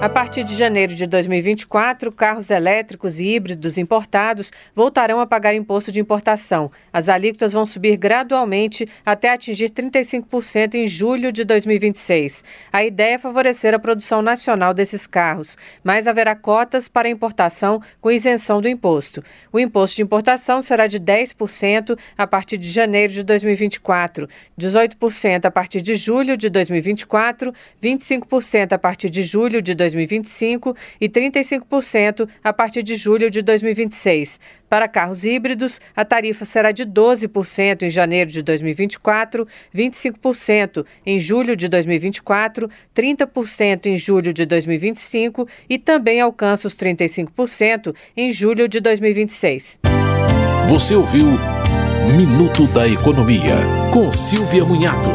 A partir de janeiro de 2024, carros elétricos e híbridos importados voltarão a pagar imposto de importação. As alíquotas vão subir gradualmente até atingir 35% em julho de 2026. A ideia é favorecer a produção nacional desses carros, mas haverá cotas para importação com isenção do imposto. O imposto de importação será de 10% a partir de janeiro de 2024, 18% a partir de julho de 2024, 25% a partir de julho de 2024. 2025 e 35% a partir de julho de 2026. Para carros híbridos, a tarifa será de 12% em janeiro de 2024, 25% em julho de 2024, 30% em julho de 2025 e também alcança os 35% em julho de 2026. Você ouviu Minuto da Economia, com Silvia Munhato.